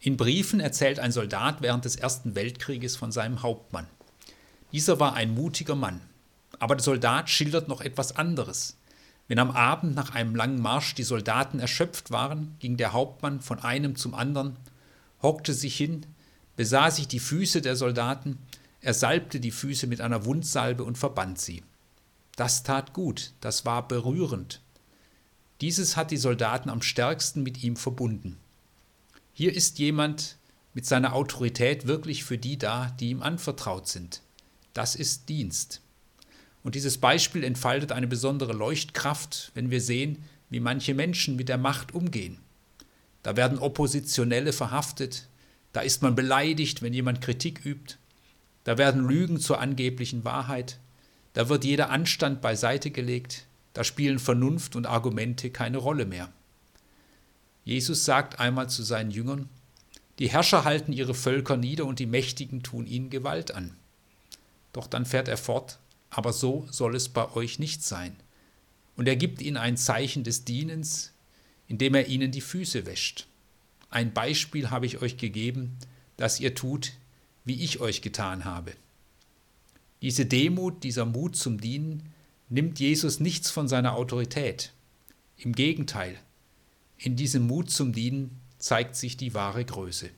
In Briefen erzählt ein Soldat während des Ersten Weltkrieges von seinem Hauptmann. Dieser war ein mutiger Mann. Aber der Soldat schildert noch etwas anderes. Wenn am Abend nach einem langen Marsch die Soldaten erschöpft waren, ging der Hauptmann von einem zum anderen, hockte sich hin, besah sich die Füße der Soldaten, er salbte die Füße mit einer Wundsalbe und verband sie. Das tat gut, das war berührend. Dieses hat die Soldaten am stärksten mit ihm verbunden. Hier ist jemand mit seiner Autorität wirklich für die da, die ihm anvertraut sind. Das ist Dienst. Und dieses Beispiel entfaltet eine besondere Leuchtkraft, wenn wir sehen, wie manche Menschen mit der Macht umgehen. Da werden Oppositionelle verhaftet, da ist man beleidigt, wenn jemand Kritik übt, da werden Lügen zur angeblichen Wahrheit, da wird jeder Anstand beiseite gelegt, da spielen Vernunft und Argumente keine Rolle mehr. Jesus sagt einmal zu seinen Jüngern, die Herrscher halten ihre Völker nieder und die Mächtigen tun ihnen Gewalt an. Doch dann fährt er fort, aber so soll es bei euch nicht sein. Und er gibt ihnen ein Zeichen des Dienens, indem er ihnen die Füße wäscht. Ein Beispiel habe ich euch gegeben, dass ihr tut, wie ich euch getan habe. Diese Demut, dieser Mut zum Dienen, nimmt Jesus nichts von seiner Autorität. Im Gegenteil, in diesem Mut zum Dienen zeigt sich die wahre Größe.